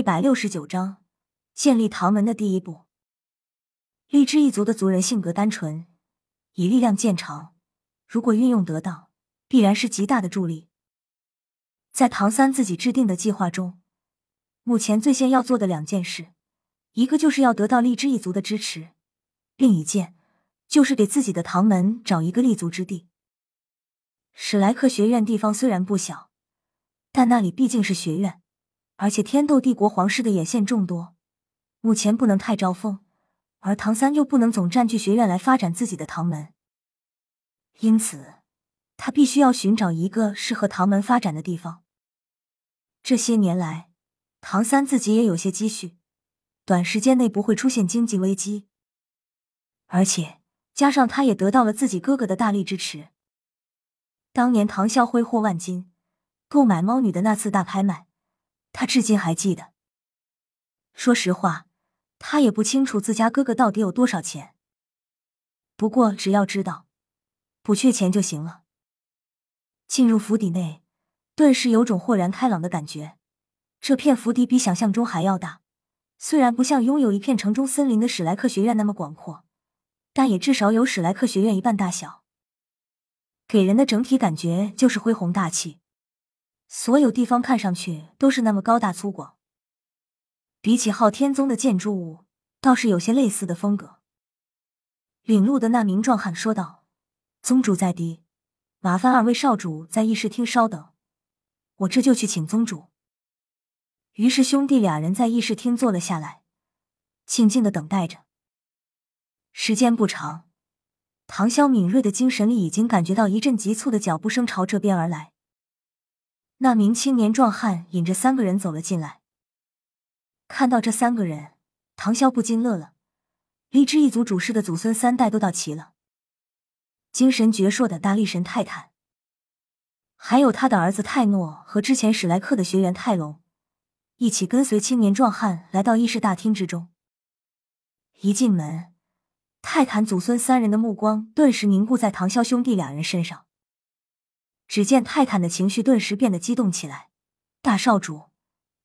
一百六十九章，建立唐门的第一步。荔枝一族的族人性格单纯，以力量见长，如果运用得当，必然是极大的助力。在唐三自己制定的计划中，目前最先要做的两件事，一个就是要得到荔枝一族的支持，另一件就是给自己的唐门找一个立足之地。史莱克学院地方虽然不小，但那里毕竟是学院。而且天斗帝国皇室的眼线众多，目前不能太招风，而唐三又不能总占据学院来发展自己的唐门，因此他必须要寻找一个适合唐门发展的地方。这些年来，唐三自己也有些积蓄，短时间内不会出现经济危机，而且加上他也得到了自己哥哥的大力支持。当年唐啸挥霍万金购买猫女的那次大拍卖。他至今还记得。说实话，他也不清楚自家哥哥到底有多少钱。不过只要知道不缺钱就行了。进入府邸内，顿时有种豁然开朗的感觉。这片府邸比想象中还要大，虽然不像拥有一片城中森林的史莱克学院那么广阔，但也至少有史莱克学院一半大小。给人的整体感觉就是恢宏大气。所有地方看上去都是那么高大粗犷，比起昊天宗的建筑物，倒是有些类似的风格。领路的那名壮汉说道：“宗主在地，麻烦二位少主在议事厅稍等，我这就去请宗主。”于是兄弟俩人在议事厅坐了下来，静静的等待着。时间不长，唐潇敏锐的精神力已经感觉到一阵急促的脚步声朝这边而来。那名青年壮汉引着三个人走了进来。看到这三个人，唐潇不禁乐了。黎之一族主事的祖孙三代都到齐了。精神矍铄的大力神泰坦，还有他的儿子泰诺和之前史莱克的学员泰隆，一起跟随青年壮汉来到议事大厅之中。一进门，泰坦祖孙三人的目光顿时凝固在唐潇兄弟两人身上。只见泰坦的情绪顿时变得激动起来，大少主，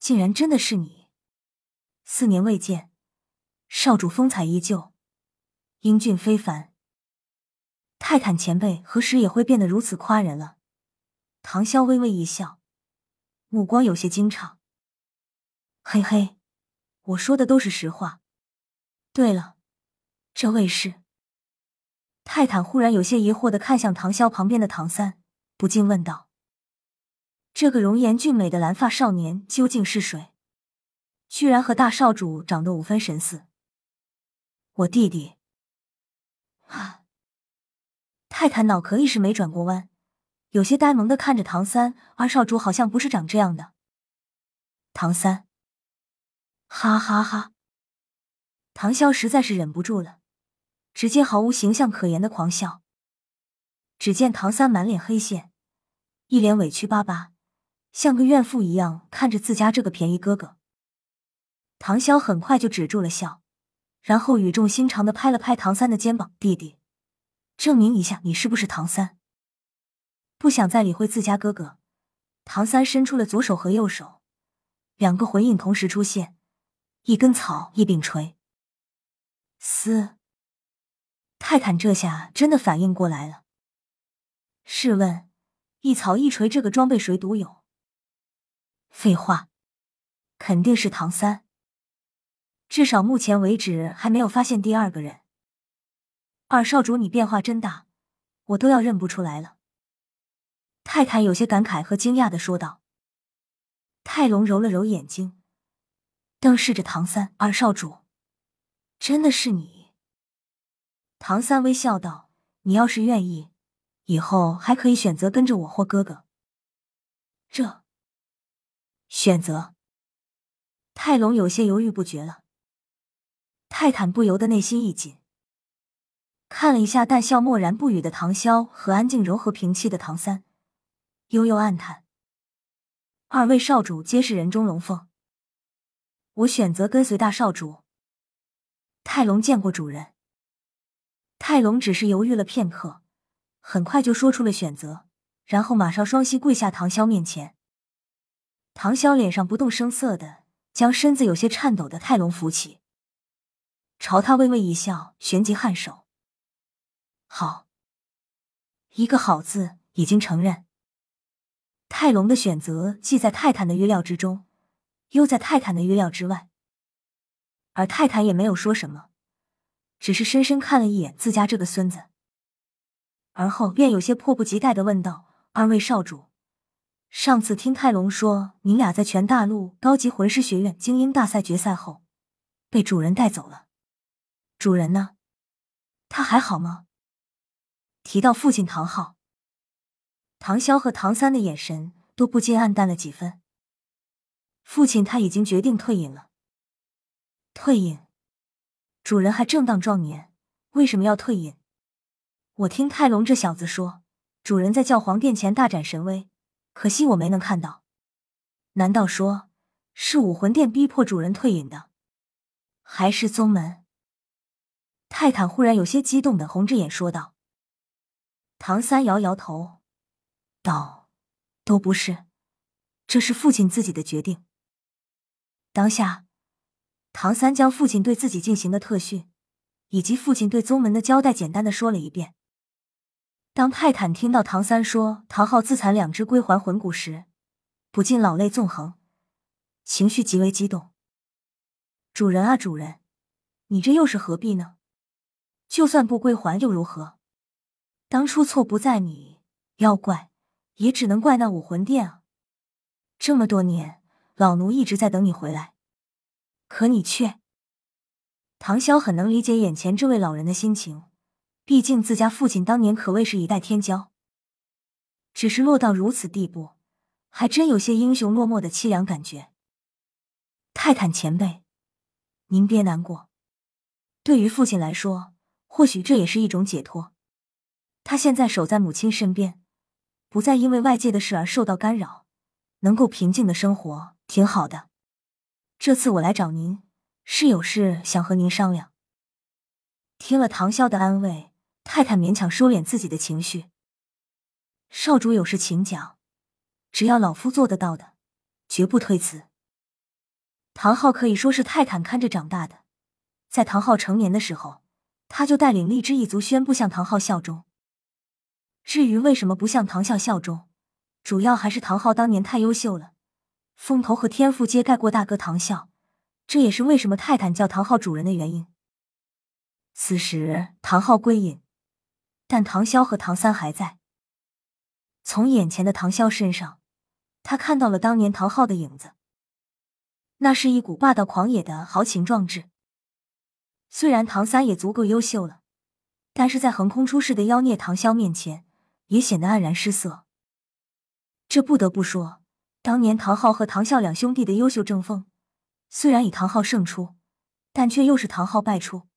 竟然真的是你！四年未见，少主风采依旧，英俊非凡。泰坦前辈何时也会变得如此夸人了？唐潇微微一笑，目光有些惊诧。嘿嘿，我说的都是实话。对了，这位是？泰坦忽然有些疑惑的看向唐潇旁边的唐三。不禁问道：“这个容颜俊美的蓝发少年究竟是谁？居然和大少主长得五分神似。”我弟弟。啊！泰坦脑壳一时没转过弯，有些呆萌的看着唐三。二少主好像不是长这样的。唐三，哈哈哈！唐潇实在是忍不住了，直接毫无形象可言的狂笑。只见唐三满脸黑线，一脸委屈巴巴，像个怨妇一样看着自家这个便宜哥哥。唐潇很快就止住了笑，然后语重心长的拍了拍唐三的肩膀：“弟弟，证明一下你是不是唐三。”不想再理会自家哥哥，唐三伸出了左手和右手，两个魂印同时出现，一根草一柄锤。嘶！泰坦这下真的反应过来了。试问，一草一锤这个装备谁独有？废话，肯定是唐三。至少目前为止还没有发现第二个人。二少主，你变化真大，我都要认不出来了。泰坦有些感慨和惊讶的说道。泰隆揉了揉眼睛，瞪视着唐三：“二少主，真的是你？”唐三微笑道：“你要是愿意。”以后还可以选择跟着我或哥哥。这选择，泰隆有些犹豫不决了。泰坦不由得内心一紧，看了一下淡笑默然不语的唐潇和安静柔和平气的唐三，悠悠暗叹：二位少主皆是人中龙凤，我选择跟随大少主。泰隆见过主人。泰隆只是犹豫了片刻。很快就说出了选择，然后马上双膝跪下唐潇面前。唐潇脸上不动声色的将身子有些颤抖的泰隆扶起，朝他微微一笑，旋即颔首：“好。”一个“好”字已经承认。泰隆的选择既在泰坦的预料之中，又在泰坦的预料之外，而泰坦也没有说什么，只是深深看了一眼自家这个孙子，而后便有些迫不及待的问道：“二位少主。”上次听泰隆说，您俩在全大陆高级魂师学院精英大赛决赛后，被主人带走了。主人呢？他还好吗？提到父亲唐昊，唐潇和唐三的眼神都不禁暗淡了几分。父亲他已经决定退隐了。退隐？主人还正当壮年，为什么要退隐？我听泰隆这小子说，主人在教皇殿前大展神威。可惜我没能看到，难道说是武魂殿逼迫主人退隐的，还是宗门？泰坦忽然有些激动的红着眼说道。唐三摇摇头，道：“都不是，这是父亲自己的决定。”当下，唐三将父亲对自己进行的特训，以及父亲对宗门的交代简单的说了一遍。当泰坦听到唐三说唐昊自残两只归还魂骨时，不禁老泪纵横，情绪极为激动。主人啊，主人，你这又是何必呢？就算不归还又如何？当初错不在你，要怪也只能怪那武魂殿啊！这么多年，老奴一直在等你回来，可你却……唐潇很能理解眼前这位老人的心情。毕竟自家父亲当年可谓是一代天骄，只是落到如此地步，还真有些英雄落寞的凄凉感觉。泰坦前辈，您别难过。对于父亲来说，或许这也是一种解脱。他现在守在母亲身边，不再因为外界的事而受到干扰，能够平静的生活，挺好的。这次我来找您，是有事想和您商量。听了唐潇的安慰。泰坦勉强收敛自己的情绪。少主有事请讲，只要老夫做得到的，绝不推辞。唐昊可以说是泰坦看着长大的，在唐昊成年的时候，他就带领荔枝一族宣布向唐昊效忠。至于为什么不向唐啸效忠，主要还是唐昊当年太优秀了，风头和天赋皆盖过大哥唐啸，这也是为什么泰坦叫唐昊主人的原因。此时，唐昊归隐。但唐潇和唐三还在。从眼前的唐潇身上，他看到了当年唐昊的影子。那是一股霸道狂野的豪情壮志。虽然唐三也足够优秀了，但是在横空出世的妖孽唐潇面前，也显得黯然失色。这不得不说，当年唐昊和唐啸两兄弟的优秀争锋，虽然以唐昊胜出，但却又是唐昊败出。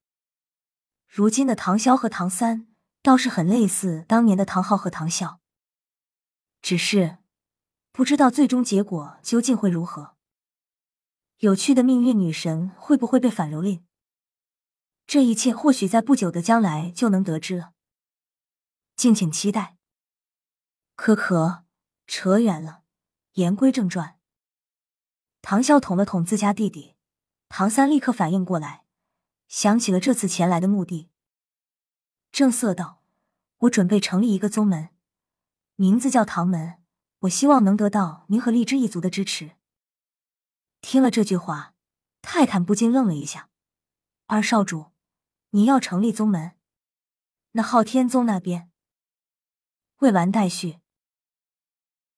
如今的唐潇和唐三。倒是很类似当年的唐昊和唐啸，只是不知道最终结果究竟会如何。有趣的命运女神会不会被反蹂躏？这一切或许在不久的将来就能得知了，敬请期待。可可，扯远了，言归正传。唐啸捅了捅自家弟弟，唐三立刻反应过来，想起了这次前来的目的。正色道：“我准备成立一个宗门，名字叫唐门。我希望能得到您和荔枝一族的支持。”听了这句话，泰坦不禁愣了一下。二少主，你要成立宗门？那昊天宗那边？未完待续。